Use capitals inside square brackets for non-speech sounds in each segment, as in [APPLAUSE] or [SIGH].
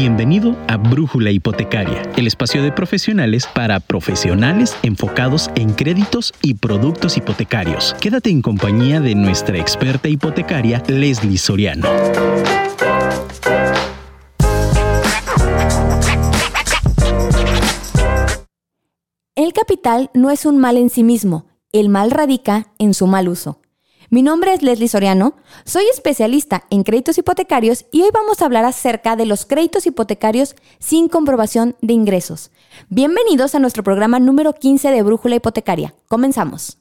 Bienvenido a Brújula Hipotecaria, el espacio de profesionales para profesionales enfocados en créditos y productos hipotecarios. Quédate en compañía de nuestra experta hipotecaria, Leslie Soriano. El capital no es un mal en sí mismo, el mal radica en su mal uso. Mi nombre es Leslie Soriano, soy especialista en créditos hipotecarios y hoy vamos a hablar acerca de los créditos hipotecarios sin comprobación de ingresos. Bienvenidos a nuestro programa número 15 de Brújula Hipotecaria. Comenzamos.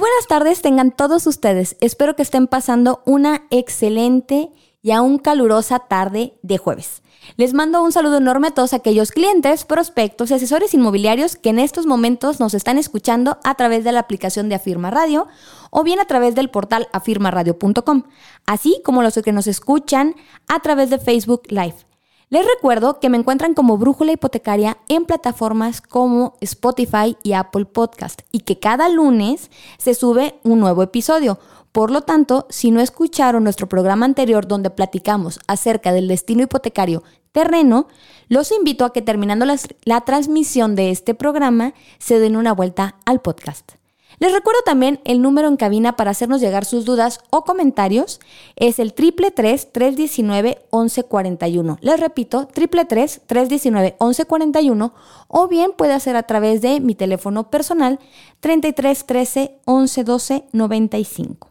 Buenas tardes tengan todos ustedes. Espero que estén pasando una excelente y aún calurosa tarde de jueves. Les mando un saludo enorme a todos aquellos clientes, prospectos y asesores inmobiliarios que en estos momentos nos están escuchando a través de la aplicación de Afirma Radio o bien a través del portal afirmaradio.com, así como los que nos escuchan a través de Facebook Live. Les recuerdo que me encuentran como Brújula Hipotecaria en plataformas como Spotify y Apple Podcast y que cada lunes se sube un nuevo episodio. Por lo tanto, si no escucharon nuestro programa anterior donde platicamos acerca del destino hipotecario terreno, los invito a que terminando la, la transmisión de este programa se den una vuelta al podcast. Les recuerdo también el número en cabina para hacernos llegar sus dudas o comentarios. Es el 333-319-1141. Les repito, 333-319-1141 o bien puede hacer a través de mi teléfono personal 3313 1112 95.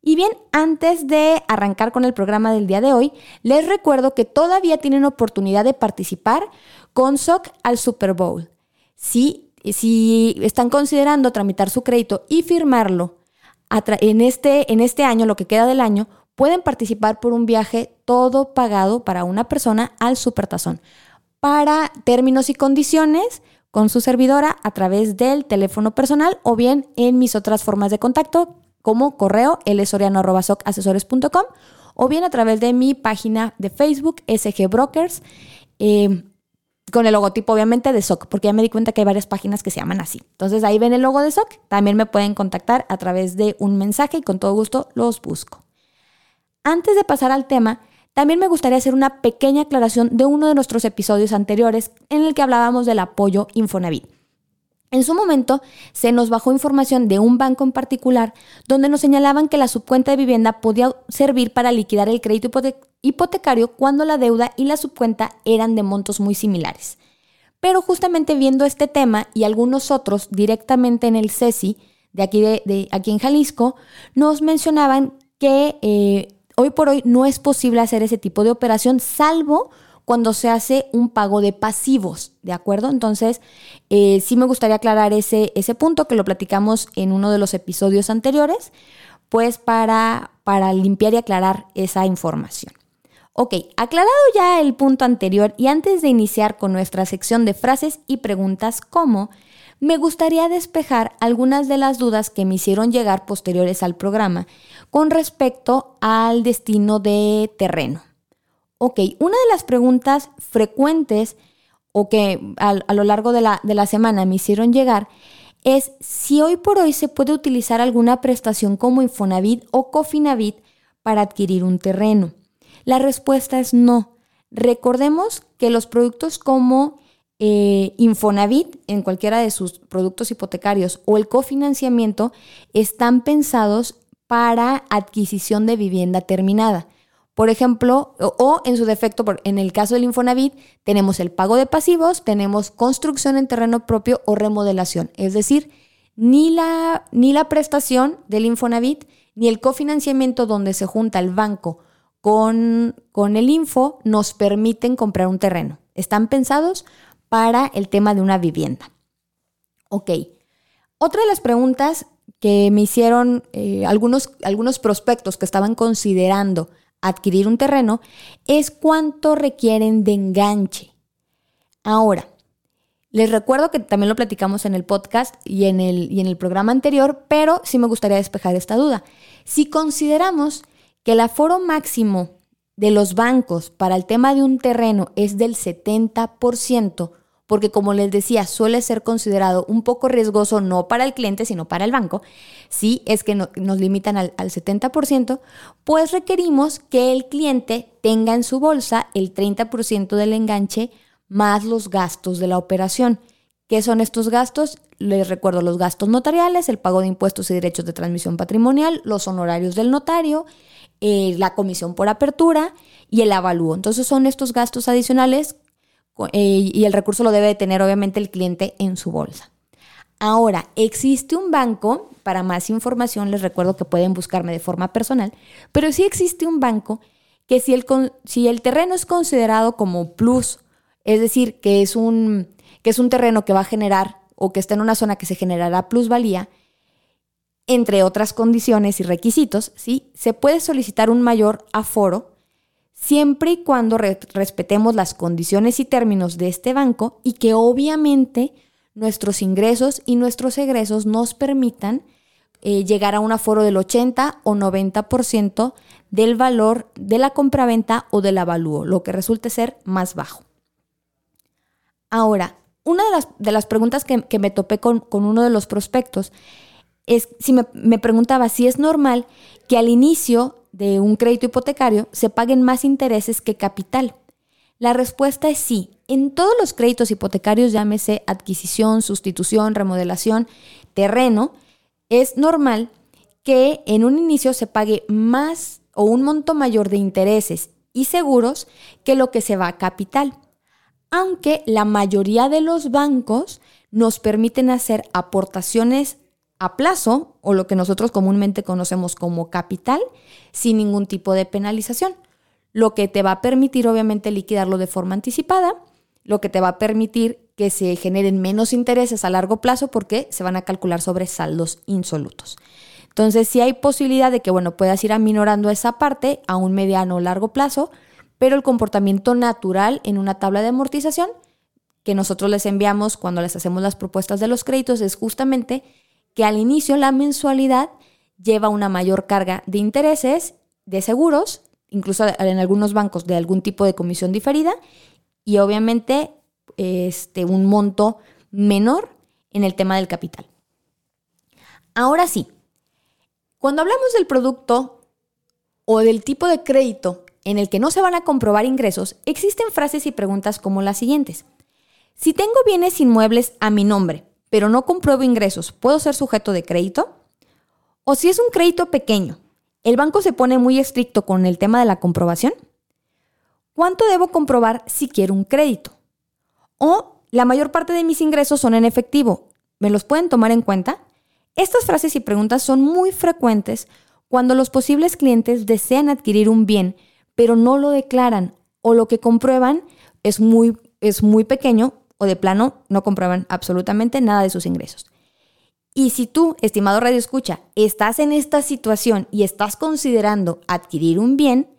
Y bien, antes de arrancar con el programa del día de hoy, les recuerdo que todavía tienen oportunidad de participar con SOC al Super Bowl. Sí, si están considerando tramitar su crédito y firmarlo en este, en este año, lo que queda del año, pueden participar por un viaje todo pagado para una persona al Supertazón. Para términos y condiciones, con su servidora a través del teléfono personal o bien en mis otras formas de contacto como correo lsoriano.asesores.com o bien a través de mi página de Facebook SG Brokers. Eh, con el logotipo obviamente de SOC, porque ya me di cuenta que hay varias páginas que se llaman así. Entonces ahí ven el logo de SOC, también me pueden contactar a través de un mensaje y con todo gusto los busco. Antes de pasar al tema, también me gustaría hacer una pequeña aclaración de uno de nuestros episodios anteriores en el que hablábamos del apoyo Infonavit. En su momento se nos bajó información de un banco en particular donde nos señalaban que la subcuenta de vivienda podía servir para liquidar el crédito hipotecario cuando la deuda y la subcuenta eran de montos muy similares. Pero justamente viendo este tema y algunos otros directamente en el CESI de aquí, de, aquí en Jalisco, nos mencionaban que eh, hoy por hoy no es posible hacer ese tipo de operación salvo cuando se hace un pago de pasivos, ¿de acuerdo? Entonces, eh, sí me gustaría aclarar ese, ese punto que lo platicamos en uno de los episodios anteriores, pues para, para limpiar y aclarar esa información. Ok, aclarado ya el punto anterior y antes de iniciar con nuestra sección de frases y preguntas como, me gustaría despejar algunas de las dudas que me hicieron llegar posteriores al programa con respecto al destino de terreno. Ok, una de las preguntas frecuentes o que a, lo largo de la, de la semana me hicieron llegar es si hoy por hoy se puede utilizar alguna prestación como Infonavit o Cofinavit para adquirir un terreno. La respuesta es no. Recordemos que los productos como eh, Infonavit, en cualquiera de sus productos hipotecarios, o el cofinanciamiento, están pensados para adquisición de vivienda terminada. Por ejemplo, o, en su defecto, en el caso del Infonavit, tenemos el pago de pasivos, tenemos construcción en terreno propio o remodelación. Es decir, ni la, ni la prestación del Infonavit, ni el cofinanciamiento donde se junta el banco con, con el Info nos permiten comprar un terreno. Están pensados para el tema de una vivienda. Ok. Otra de las preguntas que me hicieron eh, algunos, algunos prospectos que estaban considerando adquirir un terreno es cuánto requieren de enganche. Ahora, les recuerdo que también lo platicamos en el podcast y en el, y en el programa anterior, pero sí me gustaría despejar esta duda. Si consideramos que el aforo máximo de los bancos para el tema de un terreno es del 70%, porque como les decía, suele ser considerado un poco riesgoso no para el cliente, sino para el banco, si es que nos limitan al, al 70%, pues requerimos que el cliente tenga en su bolsa el 30% del enganche más los gastos de la operación. ¿Qué son estos gastos? Les recuerdo los gastos notariales, el pago de impuestos y derechos de transmisión patrimonial, los honorarios del notario, eh, la comisión por apertura y el avalúo. Entonces son estos gastos adicionales y el recurso lo debe tener obviamente el cliente en su bolsa. Ahora, existe un banco, para más información les recuerdo que pueden buscarme de forma personal, pero sí existe un banco que si el, si el terreno es considerado como plus, es decir, que es, un, que es un terreno que va a generar o que está en una zona que se generará plusvalía, entre otras condiciones y requisitos, ¿sí? se puede solicitar un mayor aforo siempre y cuando respetemos las condiciones y términos de este banco y que obviamente nuestros ingresos y nuestros egresos nos permitan eh, llegar a un aforo del 80 o 90% del valor de la compraventa o del avalúo, lo que resulte ser más bajo. Ahora, una de las, preguntas que, me topé con, uno de los prospectos si me, me preguntaba si es normal que al inicio de un crédito hipotecario se paguen más intereses que capital? La respuesta es sí. En todos los créditos hipotecarios, llámese adquisición, sustitución, remodelación, terreno, es normal que en un inicio se pague más o un monto mayor de intereses y seguros que lo que se va a capital. Aunque la mayoría de los bancos nos permiten hacer aportaciones a plazo o lo que nosotros comúnmente conocemos como capital sin ningún tipo de penalización, lo que te va a permitir obviamente liquidarlo de forma anticipada, lo que te va a permitir que se generen menos intereses a largo plazo porque se van a calcular sobre saldos insolutos. Entonces, si hay posibilidad de que, bueno, puedas ir aminorando esa parte a un mediano o largo plazo, pero el comportamiento natural en una tabla de amortización que nosotros les enviamos cuando les hacemos las propuestas de los créditos es justamente que al inicio la mensualidad lleva una mayor carga de intereses, de seguros, incluso en algunos bancos de algún tipo de comisión diferida y obviamente este, un monto menor en el tema del capital. Ahora sí, cuando hablamos del producto o del tipo de crédito en el que no se van a comprobar ingresos, existen frases y preguntas como las siguientes. Si tengo bienes inmuebles a mi nombre, pero no compruebo ingresos, ¿puedo ser sujeto de crédito? O si es un crédito pequeño, ¿el banco se pone muy estricto con el tema de la comprobación? ¿Cuánto debo comprobar si quiero un crédito? O la mayor parte de mis ingresos son en efectivo, ¿me los pueden tomar en cuenta? Estas frases y preguntas son muy frecuentes cuando los posibles clientes desean adquirir un bien, pero no lo declaran o lo que comprueban es muy, es muy pequeño o de plano no comprueban absolutamente nada de sus ingresos. Y si tú, estimado Radio Escucha, estás en esta situación y estás considerando adquirir un bien,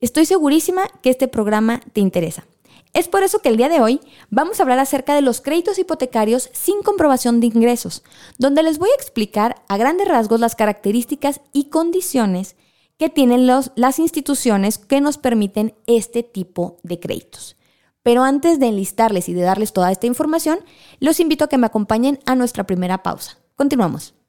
estoy segurísima que este programa te interesa. Es por eso que el día de hoy vamos a hablar acerca de los créditos hipotecarios sin comprobación de ingresos, donde les voy a explicar a grandes rasgos las características y condiciones que tienen las instituciones que nos permiten este tipo de créditos. Pero antes de enlistarles y de darles toda esta información, los invito a que me acompañen a nuestra primera pausa. Continuamos.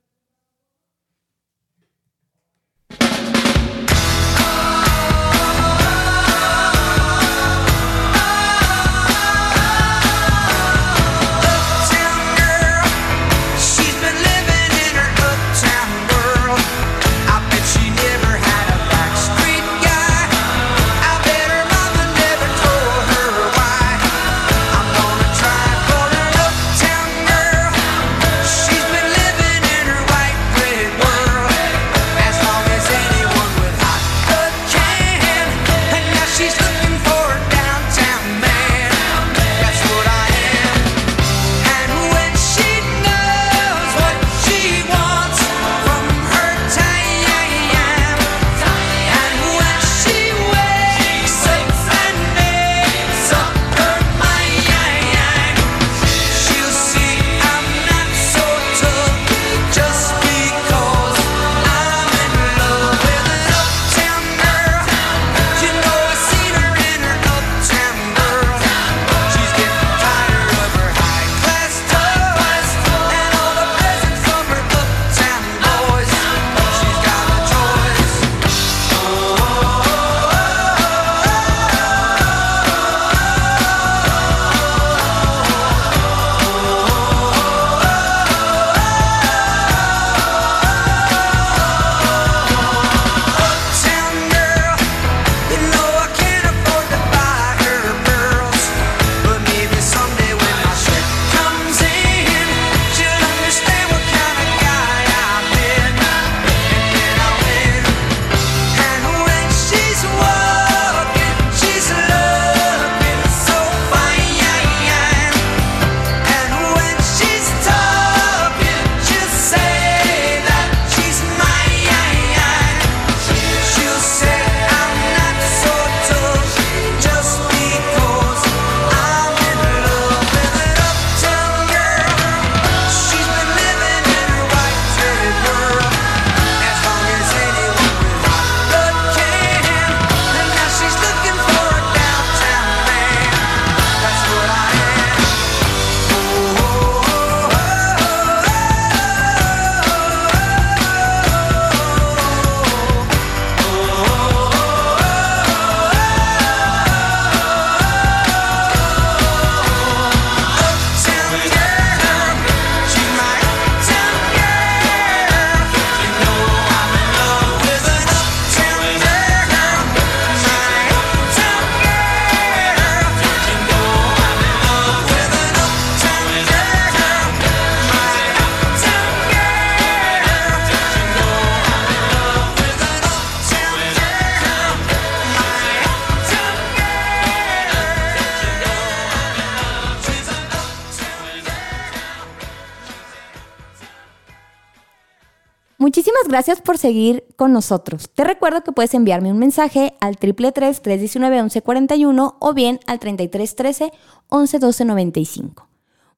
Muchísimas gracias por seguir con nosotros. Te recuerdo que puedes enviarme un mensaje al 333-319-1141 o bien al 3313-111295.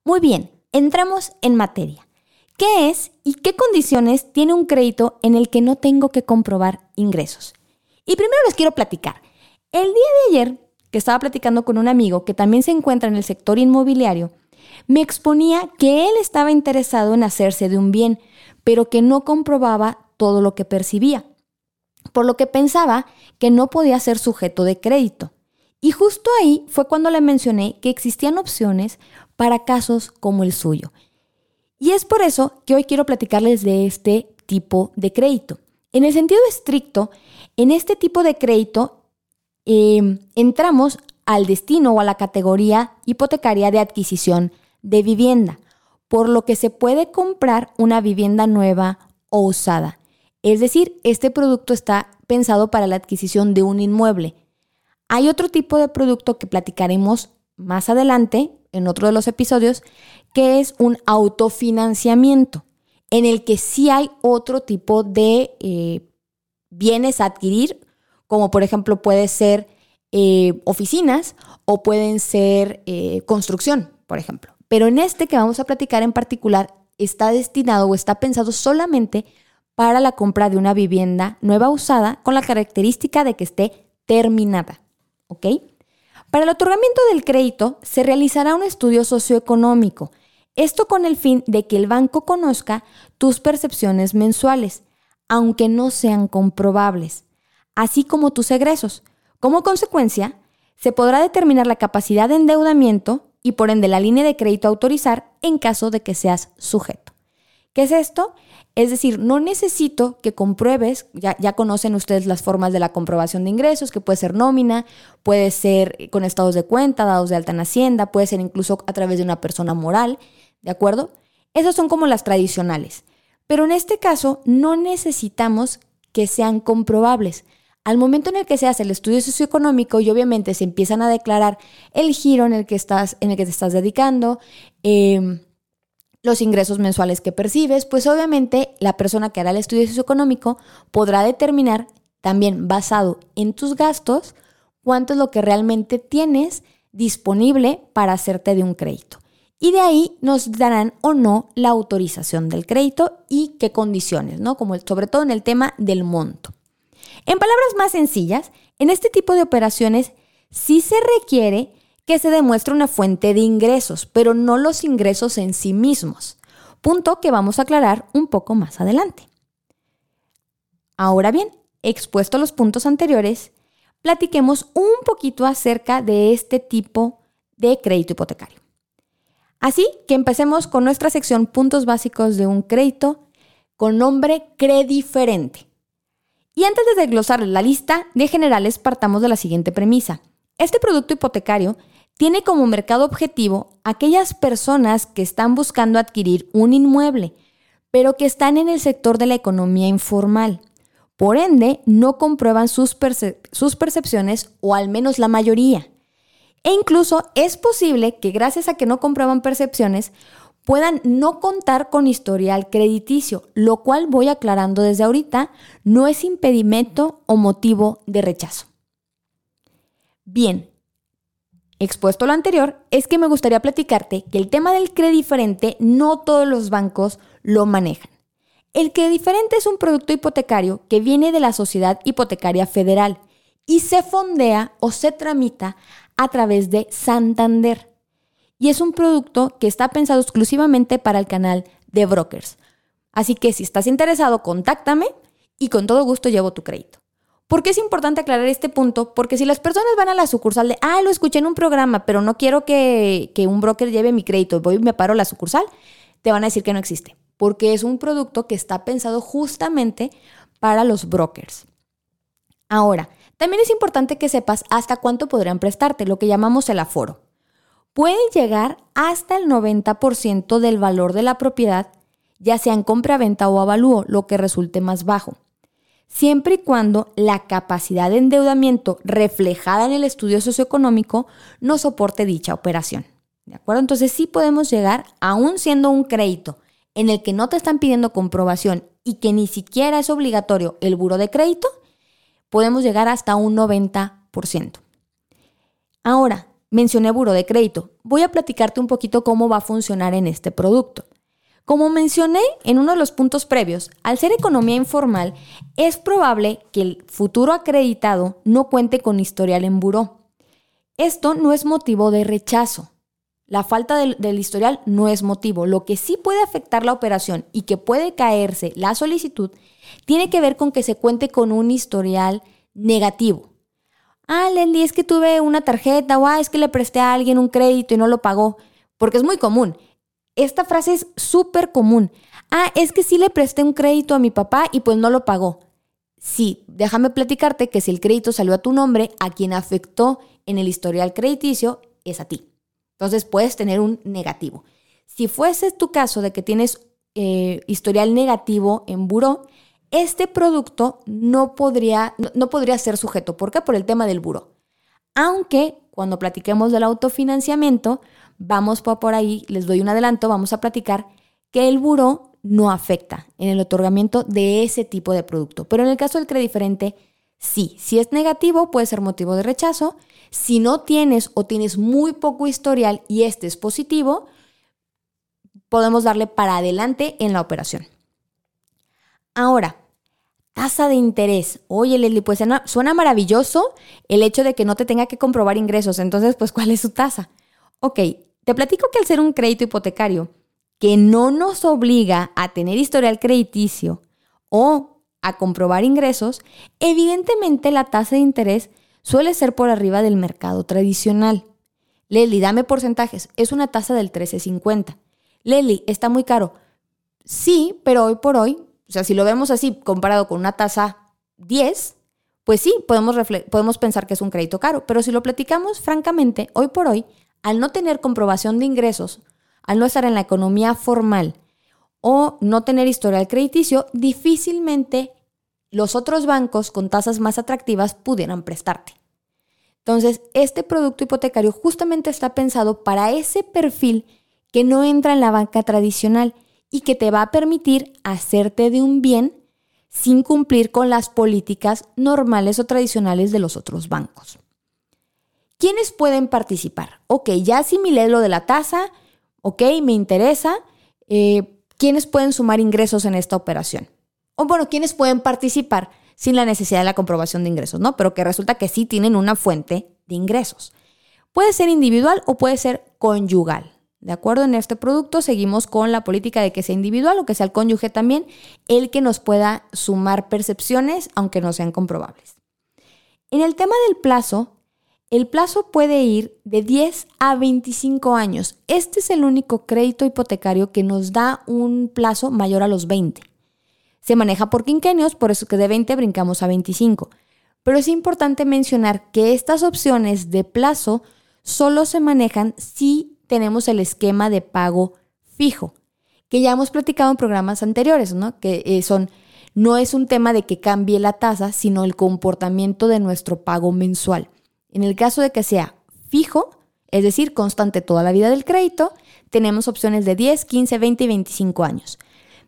Muy bien, entramos en materia. ¿Qué es y qué condiciones tiene un crédito en el que no tengo que comprobar ingresos? Y primero les quiero platicar. El día de ayer, que estaba platicando con un amigo que también se encuentra en el sector inmobiliario, me exponía que él estaba interesado en hacerse de un bien, pero que no comprobaba todo lo que percibía, por lo que pensaba que no podía ser sujeto de crédito. Y justo ahí fue cuando le mencioné que existían opciones para casos como el suyo. Y es por eso que hoy quiero platicarles de este tipo de crédito. En el sentido estricto, en este tipo de crédito em, entramos al destino o a la categoría hipotecaria de adquisición de vivienda, por lo que se puede comprar una vivienda nueva o usada. Es decir, este producto está pensado para la adquisición de un inmueble. Hay otro tipo de producto que platicaremos más adelante, en otro de los episodios, que es un autofinanciamiento, en el que sí hay otro tipo de eh, bienes a adquirir, como por ejemplo puede ser eh, oficinas o pueden ser eh, construcción, por ejemplo. Pero en este que vamos a platicar en particular está destinado o está pensado solamente para la compra de una vivienda nueva usada con la característica de que esté terminada. ¿Ok? Para el otorgamiento del crédito se realizará un estudio socioeconómico. Esto con el fin de que el banco conozca tus percepciones mensuales, aunque no sean comprobables, así como tus egresos. Como consecuencia, se podrá determinar la capacidad de endeudamiento y por ende la línea de crédito a autorizar en caso de que seas sujeto. ¿Qué es esto? Es decir, no necesito que compruebes, ya, ya, conocen ustedes las formas de la comprobación de ingresos, que puede ser nómina, puede ser con estados de cuenta, dados de alta en Hacienda, puede ser incluso a través de una persona moral, ¿de acuerdo? Esas son como las tradicionales. Pero en este caso no necesitamos que sean comprobables. Al momento en el que se hace el estudio socioeconómico y obviamente se empiezan a declarar el giro en el que, estás, en el que te estás dedicando, em, los ingresos mensuales que percibes, pues obviamente la persona que hará el estudio socioeconómico podrá determinar también basado en tus gastos cuánto es lo que realmente tienes disponible para hacerte de un crédito. Y de ahí nos darán o no la autorización del crédito y qué condiciones, ¿no? Como sobre todo en el tema del monto. En palabras más sencillas, en este tipo de operaciones sí se requiere que se demuestre una fuente de ingresos, pero no los ingresos en sí mismos, punto que vamos a aclarar un poco más adelante. Ahora bien, expuesto los puntos anteriores, platiquemos un poquito acerca de este tipo de crédito hipotecario. Así que empecemos con nuestra sección puntos básicos de un crédito con nombre crediferente. Y antes de desglosar la lista de generales, partamos de la siguiente premisa. Este producto hipotecario tiene como mercado objetivo aquellas personas que están buscando adquirir un inmueble, pero que están en el sector de la economía informal. Por ende, no comprueban sus, sus percepciones o al menos la mayoría. E incluso es posible que gracias a que no comprueban percepciones, puedan no contar con historial crediticio, lo cual voy aclarando desde ahorita, no es impedimento o motivo de rechazo. Bien, expuesto lo anterior, es que me gustaría platicarte que el tema del diferente no todos los bancos lo manejan. El diferente es un producto hipotecario que viene de la Sociedad Hipotecaria Federal y se fondea o se tramita a través de Santander y es un producto que está pensado exclusivamente para el canal de brokers. Así que si estás interesado, contáctame y con todo gusto llevo tu crédito. ¿Por qué es importante aclarar este punto? Porque si las personas van a la sucursal de, ah, lo escuché en un programa, pero no quiero que, un broker lleve mi crédito, voy y me paro a la sucursal, te van a decir que no existe. Porque es un producto que está pensado justamente para los brokers. Ahora, también es importante que sepas hasta cuánto podrían prestarte, lo que llamamos el aforo pueden llegar hasta el 90% del valor de la propiedad, ya sea en compra-venta o avalúo, lo que resulte más bajo, siempre y cuando la capacidad de endeudamiento reflejada en el estudio socioeconómico no soporte dicha operación. ¿De acuerdo? Entonces sí podemos llegar, aún siendo un crédito en el que no te están pidiendo comprobación y que ni siquiera es obligatorio el buro de crédito, podemos llegar hasta un 90%. Ahora, mencioné buro de crédito. Voy a platicarte un poquito cómo va a funcionar en este producto. Como mencioné en uno de los puntos previos, al ser economía informal, es probable que el futuro acreditado no cuente con historial en buró. Esto no es motivo de rechazo. La falta del, del, historial no es motivo. Lo que sí puede afectar la operación y que puede caerse la solicitud tiene que ver con que se cuente con un historial negativo. Ah, Leslie, es que tuve una tarjeta o ah, es que le presté a alguien un crédito y no lo pagó. Porque es muy común. Esta frase es súper común. Ah, es que sí le presté un crédito a mi papá y pues no lo pagó. Sí, déjame platicarte que si el crédito salió a tu nombre, a quien afectó en el historial crediticio es a ti. Entonces puedes tener un negativo. Si fuese tu caso de que tienes eh, historial negativo en buró, este producto no podría, no, podría ser sujeto. ¿Por qué? Por el tema del buró. Aunque cuando platiquemos del autofinanciamiento, vamos por ahí, les doy un adelanto, vamos a platicar que el buró no afecta en el otorgamiento de ese tipo de producto. Pero en el caso del crédito diferente, sí. Si es negativo, puede ser motivo de rechazo. Si no tienes o tienes muy poco historial y este es positivo, podemos darle para adelante en la operación. Ahora, tasa de interés. Oye, Leslie, pues suena, maravilloso el hecho de que no te tenga que comprobar ingresos. Entonces, pues, ¿cuál es su tasa? Ok, te platico que al ser un crédito hipotecario que no nos obliga a tener historial crediticio o a comprobar ingresos, evidentemente la tasa de interés suele ser por arriba del mercado tradicional. Leslie, dame porcentajes. Es una tasa del 13.50. Leslie, está muy caro. Sí, pero hoy por hoy, o sea, si lo vemos así comparado con una tasa 10, pues sí, podemos, podemos pensar que es un crédito caro. Pero si lo platicamos francamente, hoy por hoy, al no tener comprobación de ingresos, al no estar en la economía formal o no tener historial crediticio, difícilmente los otros bancos con tasas más atractivas pudieran prestarte. Entonces, este producto hipotecario justamente está pensado para ese perfil que no entra en la banca tradicional y que te va a permitir hacerte de un bien sin cumplir con las políticas normales o tradicionales de los otros bancos. ¿Quiénes pueden participar? Ok, ya asimilé lo de la tasa, ok, me interesa. Eh, ¿Quiénes pueden sumar ingresos en esta operación? O bueno, ¿quiénes pueden participar sin la necesidad de la comprobación de ingresos, ¿no? Pero que resulta que sí tienen una fuente de ingresos. Puede ser individual o puede ser conyugal. ¿De acuerdo? En este producto seguimos con la política de que sea individual o que sea el cónyuge también, el que nos pueda sumar percepciones, aunque no sean comprobables. En el tema del plazo, el plazo puede ir de 10 a 25 años. Este es el único crédito hipotecario que nos da un plazo mayor a los 20. Se maneja por quinquenios, por eso que de 20 brincamos a 25. Pero es importante mencionar que estas opciones de plazo solo se manejan si tenemos el esquema de pago fijo, que ya hemos platicado en programas anteriores, ¿no? Que eh, son no es un tema de que cambie la tasa, sino el comportamiento de nuestro pago mensual. En el caso de que sea fijo, es decir, constante toda la vida del crédito, tenemos opciones de 10, 15, 20 y 25 años.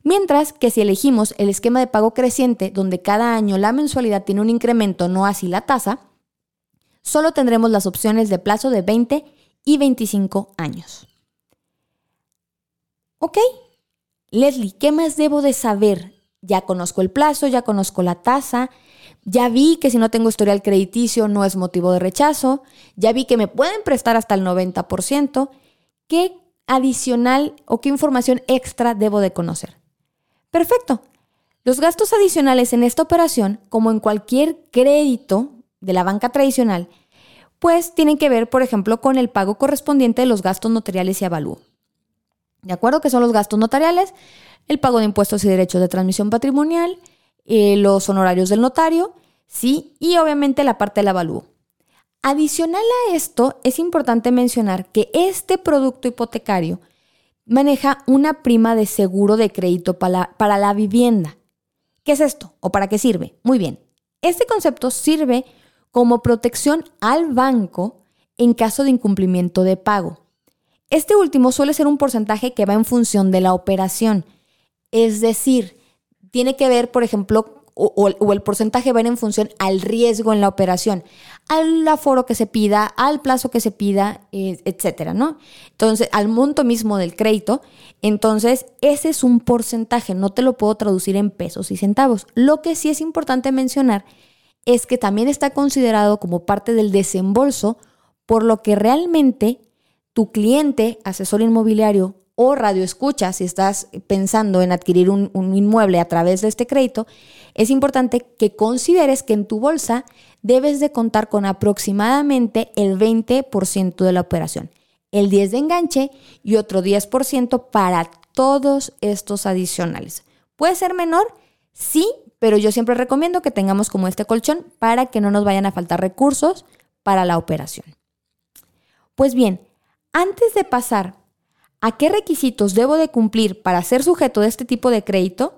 Mientras que si elegimos el esquema de pago creciente, donde cada año la mensualidad tiene un incremento, no así la tasa, solo tendremos las opciones de plazo de 20 y 25 años. ¿Ok? Leslie, ¿qué más debo de saber? Ya conozco el plazo, ya conozco la tasa, ya vi que si no tengo historial crediticio no es motivo de rechazo. Ya vi que me pueden prestar hasta el 90%. ¿Qué adicional o qué información extra debo de conocer? Perfecto. Los gastos adicionales en esta operación, como en cualquier crédito de la banca tradicional, pues tienen que ver, por ejemplo, con el pago correspondiente de los gastos notariales y avalúo. ¿De acuerdo? Que son los gastos notariales, el pago de impuestos y derechos de transmisión patrimonial, eh, los honorarios del notario, ¿sí? Y obviamente la parte del avalúo. Adicional a esto, es importante mencionar que este producto hipotecario maneja una prima de seguro de crédito para para la vivienda. ¿Qué es esto? ¿O para qué sirve? Muy bien. Este concepto sirve como protección al banco en caso de incumplimiento de pago. Este último suele ser un porcentaje que va en función de la operación. Es decir, tiene que ver, por ejemplo, o, el porcentaje va en función al riesgo en la operación, al aforo que se pida, al plazo que se pida, eh, etcétera, ¿no? Entonces, al monto mismo del crédito. Entonces, ese es un porcentaje, no te lo puedo traducir en pesos y centavos. Lo que sí es importante mencionar es que también está considerado como parte del desembolso, por lo que realmente tu cliente, asesor inmobiliario o radio escucha, si estás pensando en adquirir un, un, inmueble a través de este crédito, es importante que consideres que en tu bolsa debes de contar con aproximadamente el 20% de la operación, el 10% de enganche y otro 10% para todos estos adicionales. ¿Puede ser menor? Sí, pero yo siempre recomiendo que tengamos como este colchón para que no nos vayan a faltar recursos para la operación. Pues bien, antes de pasar a qué requisitos debo de cumplir para ser sujeto de este tipo de crédito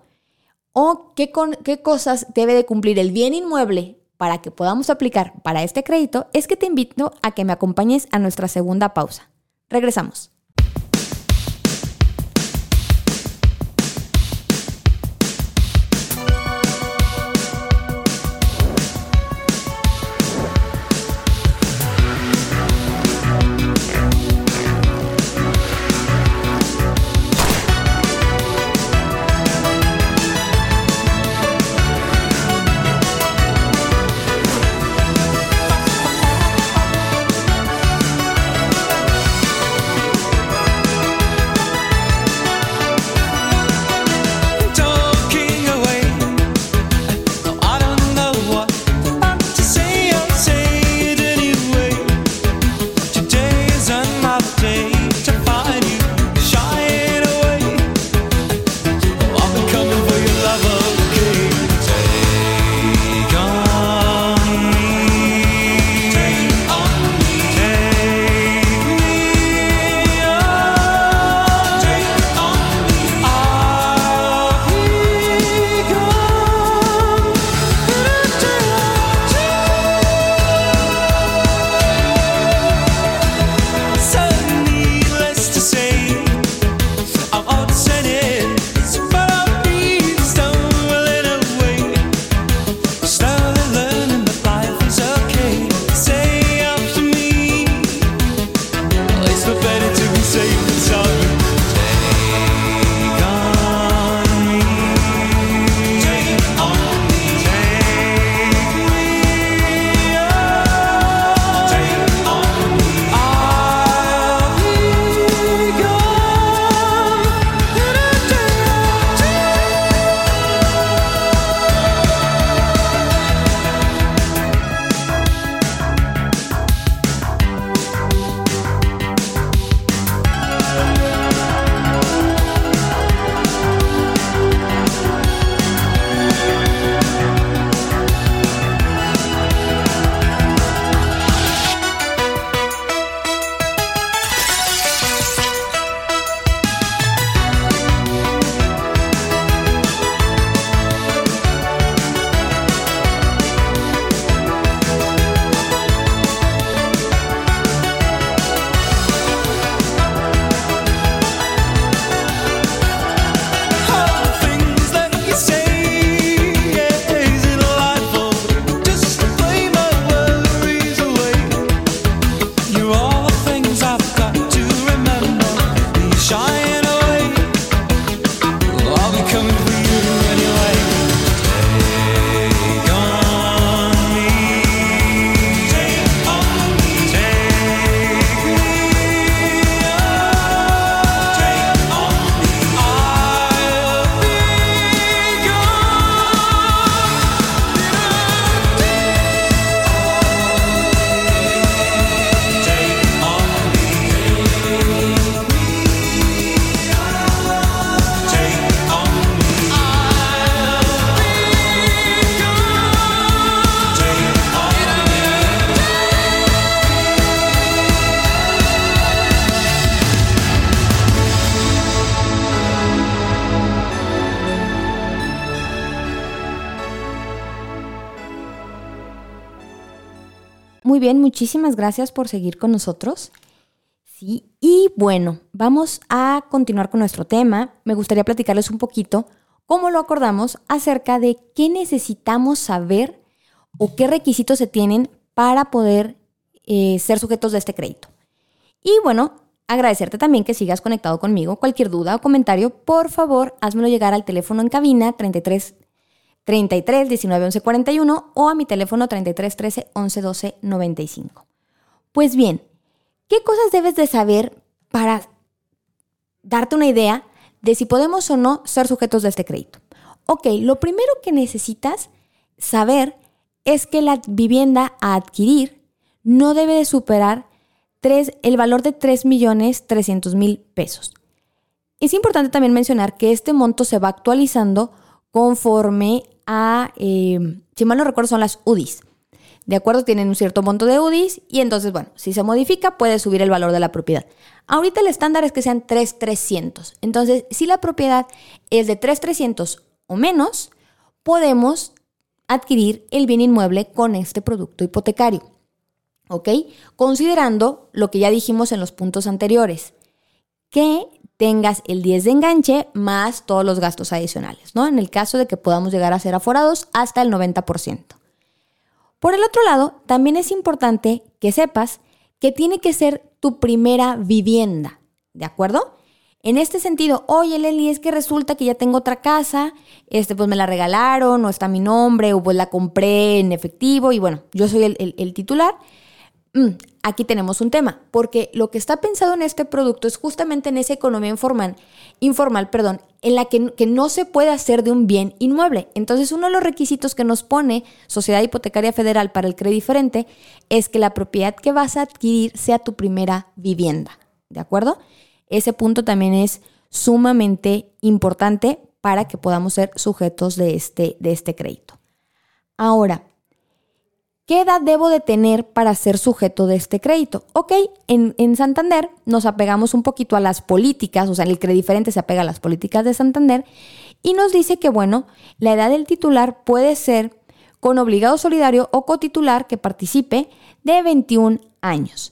o qué, qué cosas debe de cumplir el bien inmueble para que podamos aplicar para este crédito, es que te invito a que me acompañes a nuestra segunda pausa. Regresamos. Muchísimas gracias por seguir con nosotros. Sí, y bueno, vamos a continuar con nuestro tema. Me gustaría platicarles un poquito cómo lo acordamos acerca de qué necesitamos saber o qué requisitos se tienen para poder eh, ser sujetos de este crédito. Y bueno, agradecerte también que sigas conectado conmigo. Cualquier duda o comentario, por favor, házmelo llegar al teléfono en cabina 33 33 19 11 41 o a mi teléfono 33 13 11 12 95. Pues bien, ¿qué cosas debes de saber para darte una idea de si podemos o no ser sujetos de este crédito? Ok, lo primero que necesitas saber es que la vivienda a adquirir no debe de superar el valor de 3 millones 300 mil pesos. Es importante también mencionar que este monto se va actualizando conforme a, eh, si mal no recuerdo, son las UDIs. ¿De acuerdo? Tienen un cierto monto de UDIs y entonces, bueno, si se modifica puede subir el valor de la propiedad. Ahorita el estándar es que sean 3,300. Entonces, si la propiedad es de 3,300 o menos, podemos adquirir el bien inmueble con este producto hipotecario. ¿Ok? Considerando lo que ya dijimos en los puntos anteriores, que tengas el 10 de enganche más todos los gastos adicionales, ¿no? En el caso de que podamos llegar a ser aforados hasta el 90%. Por el otro lado, también es importante que sepas que tiene que ser tu primera vivienda, ¿de acuerdo? En este sentido, oye Leli, es que resulta que ya tengo otra casa, este, pues me la regalaron, no está mi nombre, o pues la compré en efectivo, y bueno, yo soy el titular. Mm, aquí tenemos un tema, porque lo que está pensado en este producto es justamente en esa economía informal, informal perdón, en la que, no se puede hacer de un bien inmueble. Entonces, uno de los requisitos que nos pone Sociedad Hipotecaria Federal para el crédito diferente es que la propiedad que vas a adquirir sea tu primera vivienda. ¿De acuerdo? Ese punto también es sumamente importante para que podamos ser sujetos de este, de este crédito. Ahora, ¿Qué edad debo de tener para ser sujeto de este crédito? Ok, en, Santander nos apegamos un poquito a las políticas, o sea, el diferente se apega a las políticas de Santander y nos dice que, bueno, la edad del titular puede ser con obligado solidario o cotitular que participe de 21 años,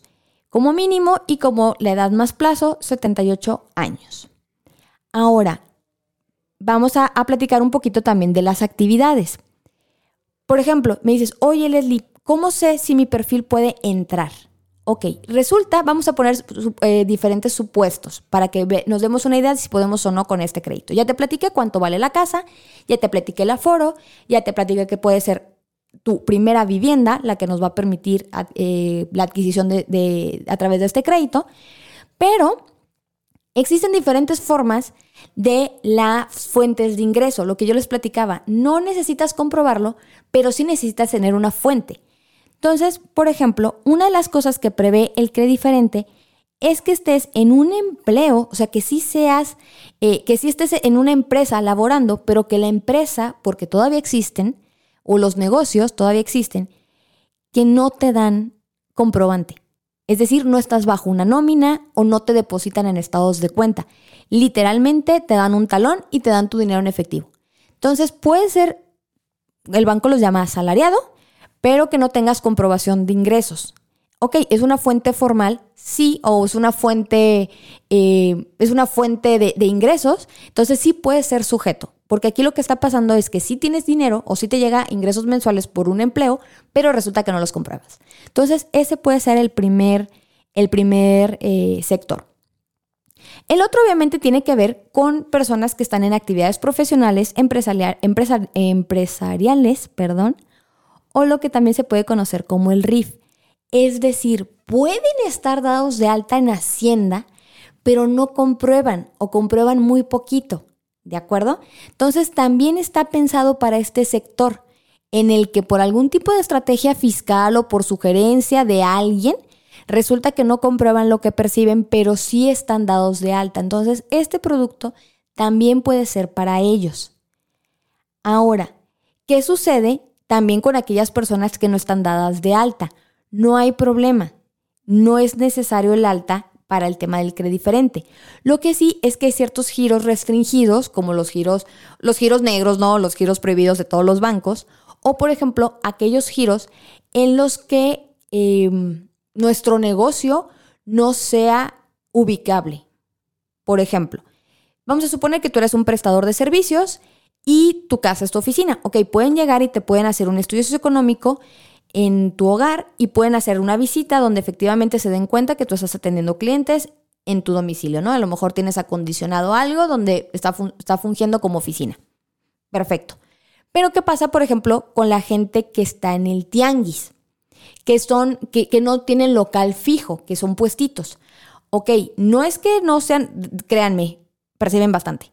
como mínimo y como la edad más plazo, 78 años. Ahora, vamos a, a platicar un poquito también de las actividades. Por ejemplo, me dices, oye Leslie, ¿cómo sé si mi perfil puede entrar? Ok, resulta, vamos a poner eh, diferentes supuestos para que nos demos una idea de si podemos o no con este crédito. Ya te platiqué cuánto vale la casa, ya te platiqué el aforo, ya te platiqué que puede ser tu primera vivienda la que nos va a permitir eh, la adquisición de, a través de este crédito, pero existen diferentes formas de las fuentes de ingreso, lo que yo les platicaba. No necesitas comprobarlo, pero sí necesitas tener una fuente. Entonces, por ejemplo, una de las cosas que prevé el crédito diferente es que estés en un empleo, o sea, que sí seas, eh, que sí estés en una empresa laborando, pero que la empresa, porque todavía existen, o los negocios todavía existen, que no te dan comprobante. Es decir, no estás bajo una nómina o no te depositan en estados de cuenta. Literalmente te dan un talón y te dan tu dinero en efectivo. Entonces puede ser, el banco los llama asalariado, pero que no tengas comprobación de ingresos. Ok, es una fuente formal, sí, o es una fuente, eh, es una fuente de, de, ingresos, entonces sí puede ser sujeto. Porque aquí lo que está pasando es que sí tienes dinero o sí te llega ingresos mensuales por un empleo, pero resulta que no los compruebas. Entonces, ese puede ser el primer, el primer eh, sector. El otro obviamente tiene que ver con personas que están en actividades profesionales, empresariales, perdón, o lo que también se puede conocer como el RIF. Es decir, pueden estar dados de alta en Hacienda, pero no comprueban o comprueban muy poquito. ¿De acuerdo? Entonces también está pensado para este sector en el que por algún tipo de estrategia fiscal o por sugerencia de alguien, resulta que no comprueban lo que perciben, pero sí están dados de alta. Entonces, este producto también puede ser para ellos. Ahora, ¿qué sucede también con aquellas personas que no están dadas de alta? No hay problema. No es necesario el alta para el tema del crédito diferente. Lo que sí es que hay ciertos giros restringidos, como los giros, los giros negros, ¿no? Los giros prohibidos de todos los bancos, o por ejemplo, aquellos giros en los que em, nuestro negocio no sea ubicable. Por ejemplo, vamos a suponer que tú eres un prestador de servicios y tu casa es tu oficina. Ok, pueden llegar y te pueden hacer un estudio socioeconómico en tu hogar y pueden hacer una visita donde efectivamente se den cuenta que tú estás atendiendo clientes en tu domicilio, ¿no? A lo mejor tienes acondicionado algo donde está, está fungiendo como oficina. Perfecto. Pero ¿qué pasa, por ejemplo, con la gente que está en el tianguis? Que, son, que, que no tienen local fijo, que son puestitos. Ok, no es que no sean, créanme, perciben bastante.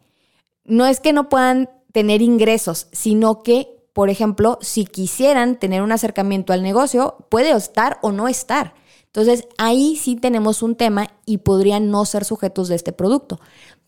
No es que no puedan tener ingresos, sino que, por ejemplo, si quisieran tener un acercamiento al negocio, puede estar o no estar. Entonces, ahí sí tenemos un tema y podrían no ser sujetos de este producto.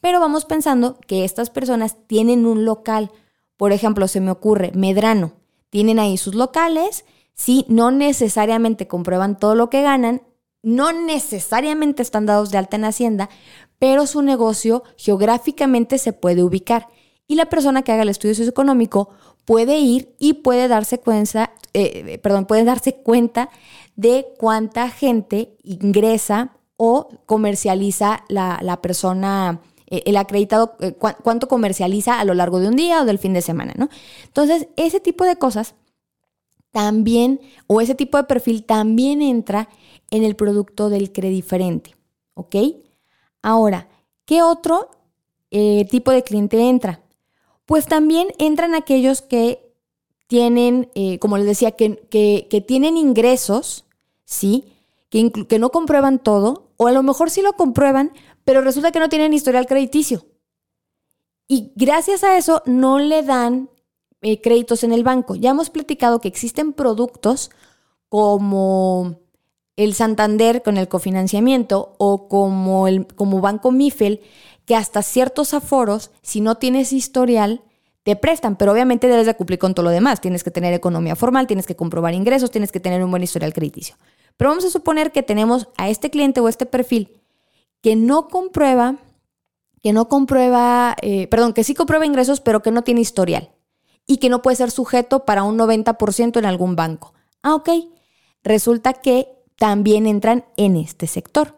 Pero vamos pensando que estas personas tienen un local. Por ejemplo, se me ocurre Medrano. Tienen ahí sus locales, sí, no necesariamente comprueban todo lo que ganan, no necesariamente están dados de alta en Hacienda, pero su negocio geográficamente se puede ubicar y la persona que haga el estudio socioeconómico puede ir y puede darse cuenta, eh, perdón, puede darse cuenta de cuánta gente ingresa o comercializa la, persona, eh, el acreditado, eh, cuánto comercializa a lo largo de un día o del fin de semana, ¿no? Entonces, ese tipo de cosas también, o ese tipo de perfil también entra en el producto del crediferente, ¿ok? Ahora, ¿qué otro tipo de cliente entra? Pues también entran aquellos que tienen, eh, como les decía, que, que, tienen ingresos, ¿sí? Que, que no comprueban todo, o a lo mejor sí lo comprueban, pero resulta que no tienen historial crediticio. Y gracias a eso no le dan eh, créditos en el banco. Ya hemos platicado que existen productos como el Santander con el cofinanciamiento o como, el, como Banco Mifel que hasta ciertos aforos, si no tienes historial, te prestan, pero obviamente debes de cumplir con todo lo demás. Tienes que tener economía formal, tienes que comprobar ingresos, tienes que tener un buen historial crediticio. Pero vamos a suponer que tenemos a este cliente o este perfil que no comprueba, que no comprueba, eh, perdón, que sí comprueba ingresos, pero que no tiene historial y que no puede ser sujeto para un 90% en algún banco. Ah, ok. Resulta que también entran en este sector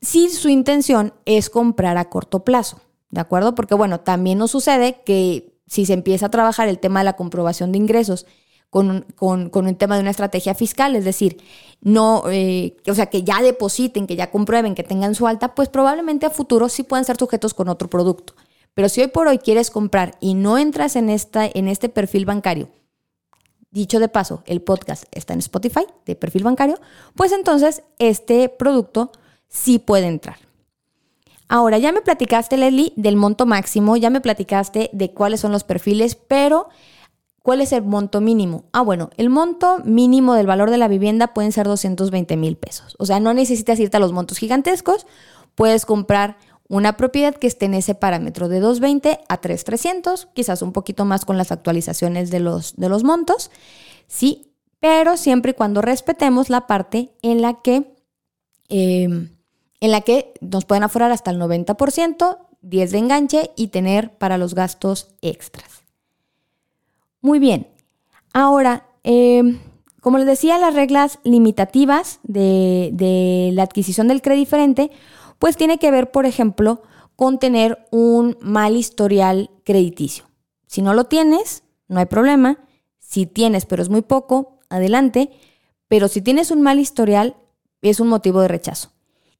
si su intención es comprar a corto plazo, ¿de acuerdo? Porque bueno, también nos sucede que si se empieza a trabajar el tema de la comprobación de ingresos con, con, un tema de una estrategia fiscal, es decir, no, eh, o sea, que ya depositen, que ya comprueben, que tengan su alta, pues probablemente a futuro sí puedan ser sujetos con otro producto. Pero si hoy por hoy quieres comprar y no entras en, esta, en este perfil bancario, dicho de paso, el podcast está en Spotify de perfil bancario, pues entonces este producto sí puede entrar. Ahora, ya me platicaste, Leslie, del monto máximo, ya me platicaste de cuáles son los perfiles, pero ¿cuál es el monto mínimo? Ah, bueno, el monto mínimo del valor de la vivienda pueden ser 220 mil pesos. O sea, no necesitas irte a los montos gigantescos, puedes comprar una propiedad que esté en ese parámetro de 220 a 3300, quizás un poquito más con las actualizaciones de los, de los montos, sí, pero siempre y cuando respetemos la parte en la que... Em, en la que nos pueden aforar hasta el 90%, 10 de enganche y tener para los gastos extras. Muy bien. Ahora, em, como les decía, las reglas limitativas de, de la adquisición del crédito diferente, pues tiene que ver, por ejemplo, con tener un mal historial crediticio. Si no lo tienes, no hay problema. Si tienes, pero es muy poco, adelante. Pero si tienes un mal historial, es un motivo de rechazo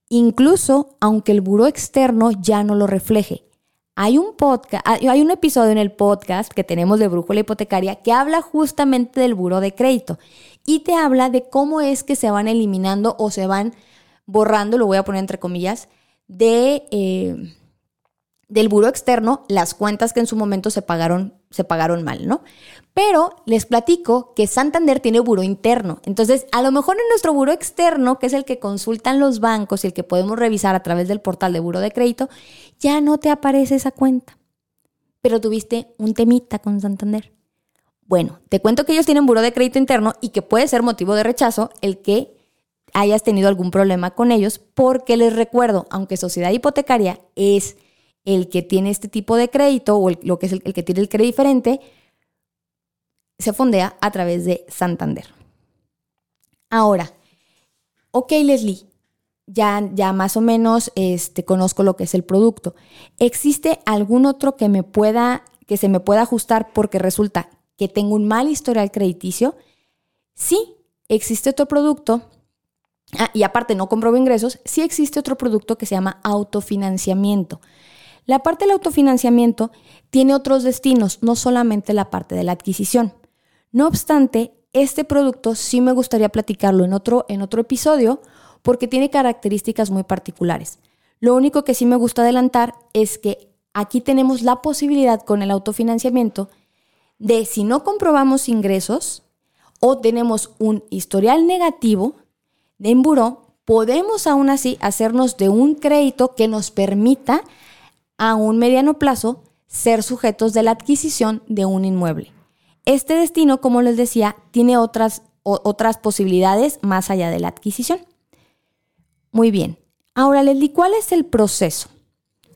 incluso aunque el buró externo ya no lo refleje. Hay un podcast, hay un episodio en el podcast que tenemos de Brújula Hipotecaria que habla justamente del buró de crédito y te habla de cómo es que se van eliminando o se van borrando, lo voy a poner entre comillas, de, eh, del buro externo las cuentas que en su momento se pagaron, se pagaron mal, ¿no? Pero les platico que Santander tiene buro interno. Entonces, a lo mejor en nuestro buro externo, que es el que consultan los bancos y el que podemos revisar a través del portal de buro de crédito, ya no te aparece esa cuenta. Pero tuviste un temita con Santander. Bueno, te cuento que ellos tienen buro de crédito interno y que puede ser motivo de rechazo el que hayas tenido algún problema con ellos, porque les recuerdo, aunque sociedad hipotecaria es el que tiene este tipo de crédito o lo que es el, que tiene el crédito diferente, se fondea a través de Santander. Ahora, ok Leslie, ya, ya más o menos este, conozco lo que es el producto. ¿Existe algún otro que me pueda, que se me pueda ajustar porque resulta que tengo un mal historial crediticio? Sí, existe otro producto. Ah, y aparte no compro ingresos, sí existe otro producto que se llama autofinanciamiento. La parte del autofinanciamiento tiene otros destinos, no solamente la parte de la adquisición. No obstante, este producto sí me gustaría platicarlo en otro, en otro episodio porque tiene características muy particulares. Lo único que sí me gusta adelantar es que aquí tenemos la posibilidad con el autofinanciamiento de si no comprobamos ingresos o tenemos un historial negativo de en podemos aún así hacernos de un crédito que nos permita a un mediano plazo ser sujetos de la adquisición de un inmueble. Este destino, como les decía, tiene otras, otras posibilidades más allá de la adquisición. Muy bien. Ahora, Leslie, ¿cuál es el proceso?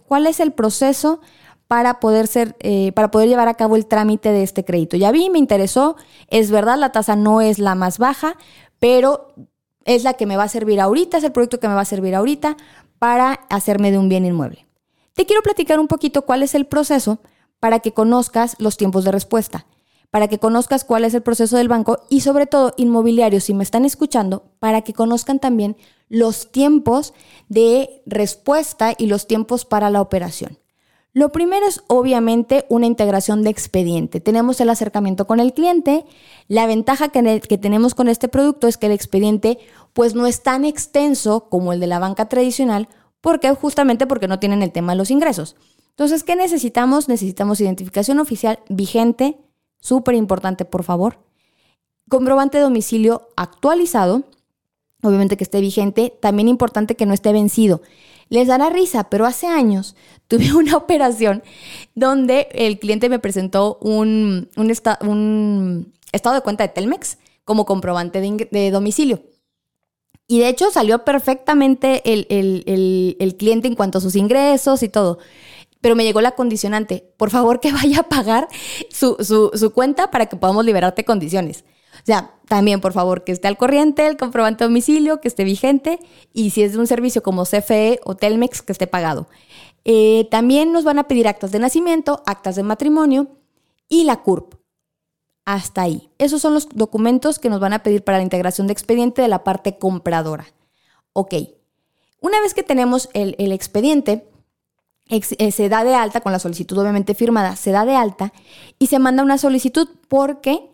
¿Cuál es el proceso para poder, ser, eh, para poder llevar a cabo el trámite de este crédito? Ya vi, me interesó. Es verdad, la tasa no es la más baja, pero es la que me va a servir ahorita, es el proyecto que me va a servir ahorita para hacerme de un bien inmueble. Te quiero platicar un poquito cuál es el proceso para que conozcas los tiempos de respuesta para que conozcas cuál es el proceso del banco y sobre todo inmobiliarios, si me están escuchando, para que conozcan también los tiempos de respuesta y los tiempos para la operación. Lo primero es obviamente una integración de expediente. Tenemos el acercamiento con el cliente. La ventaja que, que, tenemos con este producto es que el expediente pues no es tan extenso como el de la banca tradicional, porque justamente porque no tienen el tema de los ingresos. Entonces, ¿qué necesitamos? Necesitamos identificación oficial vigente, súper importante, por favor. Comprobante de domicilio actualizado, obviamente que esté vigente, también importante que no esté vencido. Les dará risa, pero hace años [LAUGHS] tuve una operación donde el cliente me presentó un, un, estado de cuenta de Telmex como comprobante de, domicilio. Y de hecho salió perfectamente el, el, cliente en cuanto a sus ingresos y todo pero me llegó la condicionante. Por favor, que [LAUGHS] vaya a pagar su, cuenta para que podamos liberarte condiciones. O sea, también, por favor, que esté al corriente el comprobante de domicilio, que esté vigente y si es de un servicio como CFE o Telmex, que esté pagado. Eh, también nos van a pedir actas de nacimiento, actas de matrimonio y la CURP. Hasta ahí. Esos son los documentos que nos van a pedir para la integración de expediente de la parte compradora. Ok. Una vez que tenemos el, el expediente, se da de alta, con la solicitud obviamente firmada, se da de alta y se manda una solicitud porque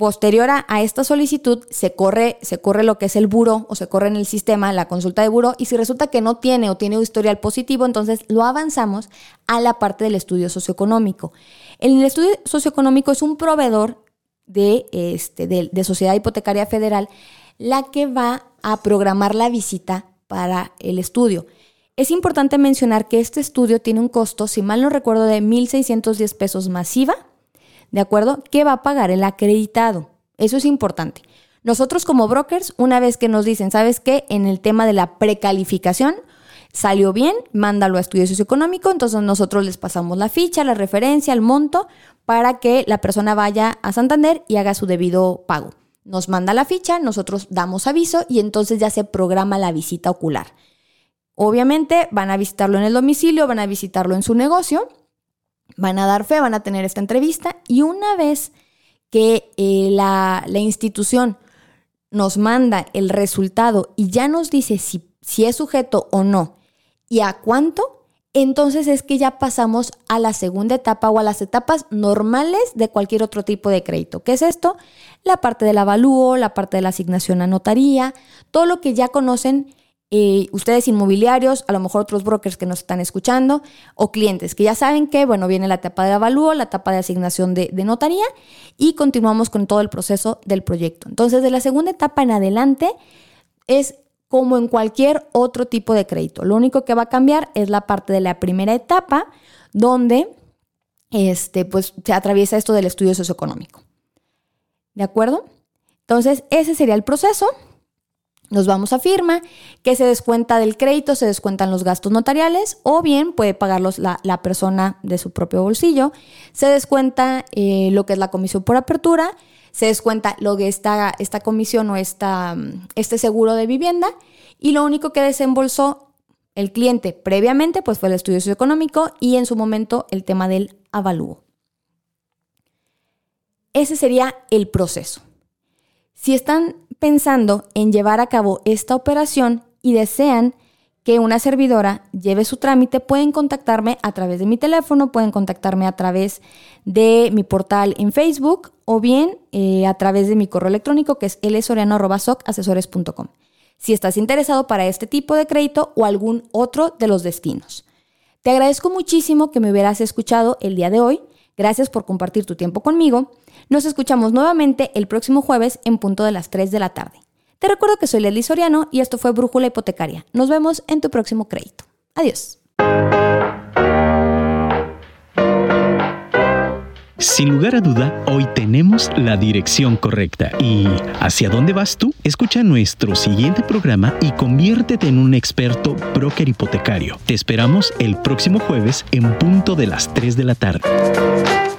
posterior a, esta solicitud se corre, se corre lo que es el buro o se corre en el sistema la consulta de buro y si resulta que no tiene o tiene un historial positivo, entonces lo avanzamos a la parte del estudio socioeconómico. El estudio socioeconómico es un proveedor de, este, de Sociedad Hipotecaria Federal la que va a programar la visita para el estudio. Es importante mencionar que este estudio tiene un costo, si mal no recuerdo, de 1.610 pesos masiva, ¿de acuerdo? Que va a pagar el acreditado. Eso es importante. Nosotros como brokers, una vez que nos dicen, ¿sabes qué? En el tema de la precalificación, salió bien, mándalo a estudio socioeconómico, entonces nosotros les pasamos la ficha, la referencia, el monto, para que la persona vaya a Santander y haga su debido pago. Nos manda la ficha, nosotros damos aviso y entonces ya se programa la visita ocular. Obviamente van a visitarlo en el domicilio, van a visitarlo en su negocio, van a dar fe, van a tener esta entrevista y una vez que eh, la, institución nos manda el resultado y ya nos dice si, si es sujeto o no y a cuánto, entonces es que ya pasamos a la segunda etapa o a las etapas normales de cualquier otro tipo de crédito. ¿Qué es esto? La parte del avalúo, la parte de la asignación a notaría, todo lo que ya conocen eh, ustedes inmobiliarios, a lo mejor otros brokers que nos están escuchando, o clientes que ya saben que, bueno, viene la etapa de avalúo, la etapa de asignación de, notaría y continuamos con todo el proceso del proyecto. Entonces, de la segunda etapa en adelante es como en cualquier otro tipo de crédito. Lo único que va a cambiar es la parte de la primera etapa, donde este, pues, se atraviesa esto del estudio socioeconómico. ¿De acuerdo? Entonces, ese sería el proceso. Nos vamos a firma, que se descuenta del crédito, se descuentan los gastos notariales o bien puede pagarlos la, persona de su propio bolsillo. Se descuenta eh, lo que es la comisión por apertura, se descuenta lo que está esta comisión o esta, este seguro de vivienda y lo único que desembolsó el cliente previamente pues fue el estudio socioeconómico y en su momento el tema del avalúo. Ese sería el proceso. Si están pensando en llevar a cabo esta operación y desean que una servidora lleve su trámite, pueden contactarme a través de mi teléfono, pueden contactarme a través de mi portal en Facebook o bien eh, a través de mi correo electrónico que es lsoriano.socasesores.com si estás interesado para este tipo de crédito o algún otro de los destinos. Te agradezco muchísimo que me hubieras escuchado el día de hoy. Gracias por compartir tu tiempo conmigo. Nos escuchamos nuevamente el próximo jueves en punto de las 3 de la tarde. Te recuerdo que soy Leslie Soriano y esto fue Brújula Hipotecaria. Nos vemos en tu próximo crédito. Adiós. Sin lugar a duda, hoy tenemos la dirección correcta. ¿Y hacia dónde vas tú? Escucha nuestro siguiente programa y conviértete en un experto broker hipotecario. Te esperamos el próximo jueves en punto de las 3 de la tarde.